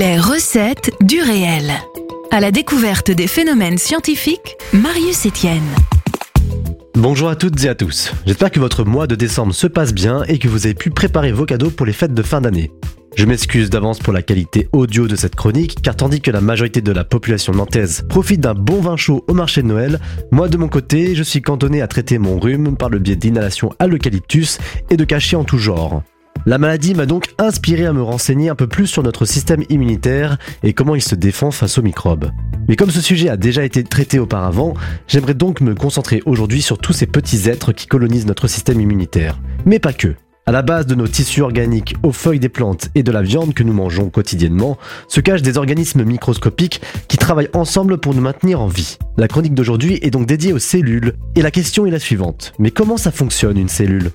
Les recettes du réel. À la découverte des phénomènes scientifiques, Marius Etienne. Bonjour à toutes et à tous. J'espère que votre mois de décembre se passe bien et que vous avez pu préparer vos cadeaux pour les fêtes de fin d'année. Je m'excuse d'avance pour la qualité audio de cette chronique, car tandis que la majorité de la population nantaise profite d'un bon vin chaud au marché de Noël, moi de mon côté, je suis cantonné à traiter mon rhume par le biais d'inhalation à l'eucalyptus et de cachets en tout genre. La maladie m'a donc inspiré à me renseigner un peu plus sur notre système immunitaire et comment il se défend face aux microbes. Mais comme ce sujet a déjà été traité auparavant, j'aimerais donc me concentrer aujourd'hui sur tous ces petits êtres qui colonisent notre système immunitaire. Mais pas que. À la base de nos tissus organiques, aux feuilles des plantes et de la viande que nous mangeons quotidiennement, se cachent des organismes microscopiques qui travaillent ensemble pour nous maintenir en vie. La chronique d'aujourd'hui est donc dédiée aux cellules, et la question est la suivante. Mais comment ça fonctionne une cellule?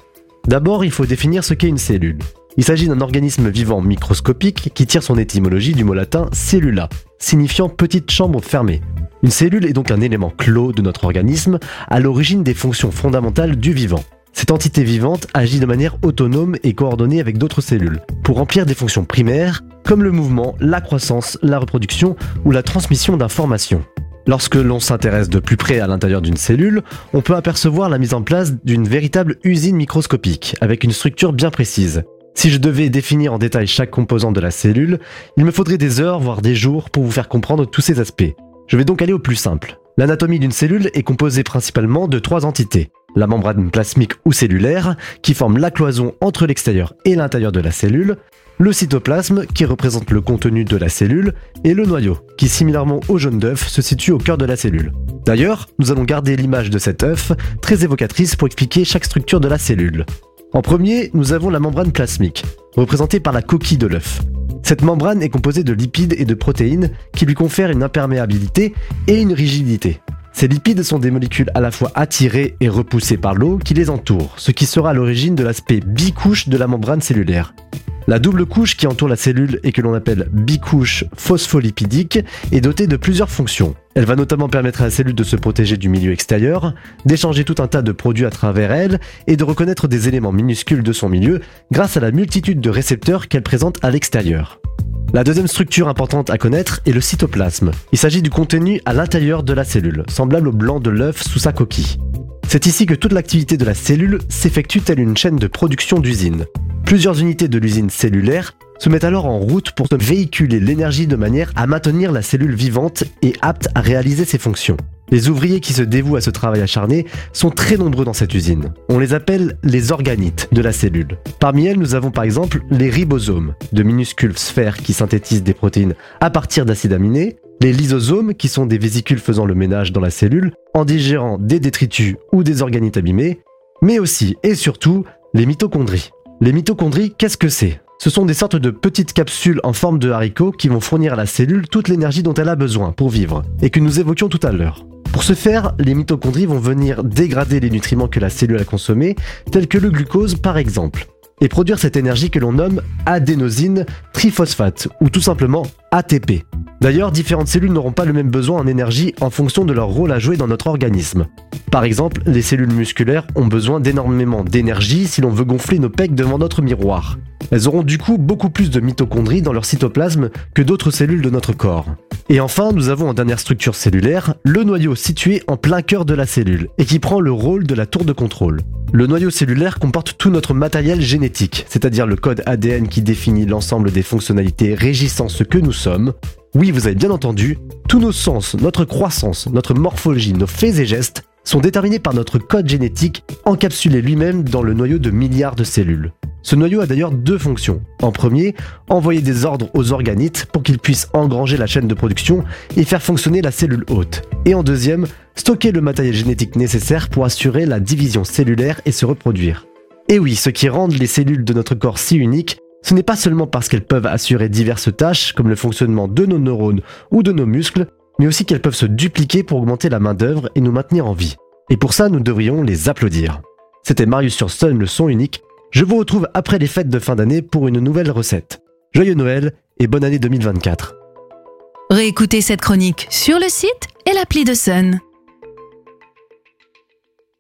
D'abord, il faut définir ce qu'est une cellule. Il s'agit d'un organisme vivant microscopique qui tire son étymologie du mot latin cellula, signifiant petite chambre fermée. Une cellule est donc un élément clos de notre organisme, à l'origine des fonctions fondamentales du vivant. Cette entité vivante agit de manière autonome et coordonnée avec d'autres cellules, pour remplir des fonctions primaires, comme le mouvement, la croissance, la reproduction ou la transmission d'informations. Lorsque l'on s'intéresse de plus près à l'intérieur d'une cellule, on peut apercevoir la mise en place d'une véritable usine microscopique, avec une structure bien précise. Si je devais définir en détail chaque composant de la cellule, il me faudrait des heures, voire des jours, pour vous faire comprendre tous ces aspects. Je vais donc aller au plus simple. L'anatomie d'une cellule est composée principalement de trois entités. La membrane plasmique ou cellulaire, qui forme la cloison entre l'extérieur et l'intérieur de la cellule, le cytoplasme, qui représente le contenu de la cellule, et le noyau, qui similairement au jaune d'œuf se situe au cœur de la cellule. D'ailleurs, nous allons garder l'image de cet œuf, très évocatrice pour expliquer chaque structure de la cellule. En premier, nous avons la membrane plasmique, représentée par la coquille de l'œuf. Cette membrane est composée de lipides et de protéines qui lui confèrent une imperméabilité et une rigidité. Ces lipides sont des molécules à la fois attirées et repoussées par l'eau qui les entoure, ce qui sera à l'origine de l'aspect bicouche de la membrane cellulaire. La double couche qui entoure la cellule et que l'on appelle bicouche phospholipidique est dotée de plusieurs fonctions. Elle va notamment permettre à la cellule de se protéger du milieu extérieur, d'échanger tout un tas de produits à travers elle et de reconnaître des éléments minuscules de son milieu grâce à la multitude de récepteurs qu'elle présente à l'extérieur. La deuxième structure importante à connaître est le cytoplasme. Il s'agit du contenu à l'intérieur de la cellule, semblable au blanc de l'œuf sous sa coquille. C'est ici que toute l'activité de la cellule s'effectue telle une chaîne de production d'usines. Plusieurs unités de l'usine cellulaire se mettent alors en route pour véhiculer l'énergie de manière à maintenir la cellule vivante et apte à réaliser ses fonctions. Les ouvriers qui se dévouent à ce travail acharné sont très nombreux dans cette usine. On les appelle les organites de la cellule. Parmi elles, nous avons par exemple les ribosomes, de minuscules sphères qui synthétisent des protéines à partir d'acides aminés, les lysosomes, qui sont des vésicules faisant le ménage dans la cellule, en digérant des détritus ou des organites abîmés, mais aussi et surtout les mitochondries. Les mitochondries, qu'est-ce que c'est? Ce sont des sortes de petites capsules en forme de haricots qui vont fournir à la cellule toute l'énergie dont elle a besoin pour vivre, et que nous évoquions tout à l'heure. Pour ce faire, les mitochondries vont venir dégrader les nutriments que la cellule a consommés, tels que le glucose par exemple, et produire cette énergie que l'on nomme adénosine triphosphate, ou tout simplement ATP. D'ailleurs, différentes cellules n'auront pas le même besoin en énergie en fonction de leur rôle à jouer dans notre organisme. Par exemple, les cellules musculaires ont besoin d'énormément d'énergie si l'on veut gonfler nos pecs devant notre miroir. Elles auront du coup beaucoup plus de mitochondries dans leur cytoplasme que d'autres cellules de notre corps. Et enfin, nous avons en dernière structure cellulaire le noyau situé en plein cœur de la cellule et qui prend le rôle de la tour de contrôle. Le noyau cellulaire comporte tout notre matériel génétique, c'est-à-dire le code ADN qui définit l'ensemble des fonctionnalités régissant ce que nous sommes, oui, vous avez bien entendu, tous nos sens, notre croissance, notre morphologie, nos faits et gestes sont déterminés par notre code génétique encapsulé lui-même dans le noyau de milliards de cellules. Ce noyau a d'ailleurs deux fonctions. En premier, envoyer des ordres aux organites pour qu'ils puissent engranger la chaîne de production et faire fonctionner la cellule hôte. Et en deuxième, stocker le matériel génétique nécessaire pour assurer la division cellulaire et se reproduire. Et oui, ce qui rend les cellules de notre corps si uniques, ce n'est pas seulement parce qu'elles peuvent assurer diverses tâches comme le fonctionnement de nos neurones ou de nos muscles, mais aussi qu'elles peuvent se dupliquer pour augmenter la main-d'œuvre et nous maintenir en vie. Et pour ça, nous devrions les applaudir. C'était Marius sur Sun, le son unique. Je vous retrouve après les fêtes de fin d'année pour une nouvelle recette. Joyeux Noël et bonne année 2024. Réécoutez cette chronique sur le site et l'appli de Sun.